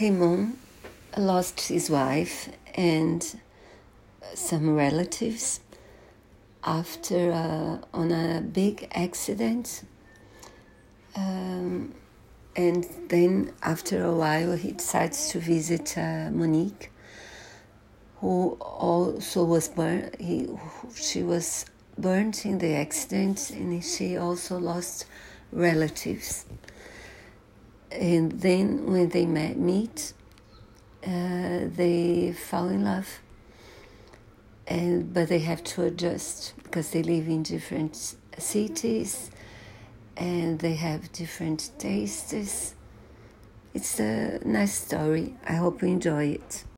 Raymond lost his wife and some relatives after uh, on a big accident. Um, and then after a while he decides to visit uh, Monique, who also was burned. He, she was burned in the accident, and she also lost relatives. And then when they met, meet, uh, they fall in love. And but they have to adjust because they live in different cities and they have different tastes. It's a nice story. I hope you enjoy it.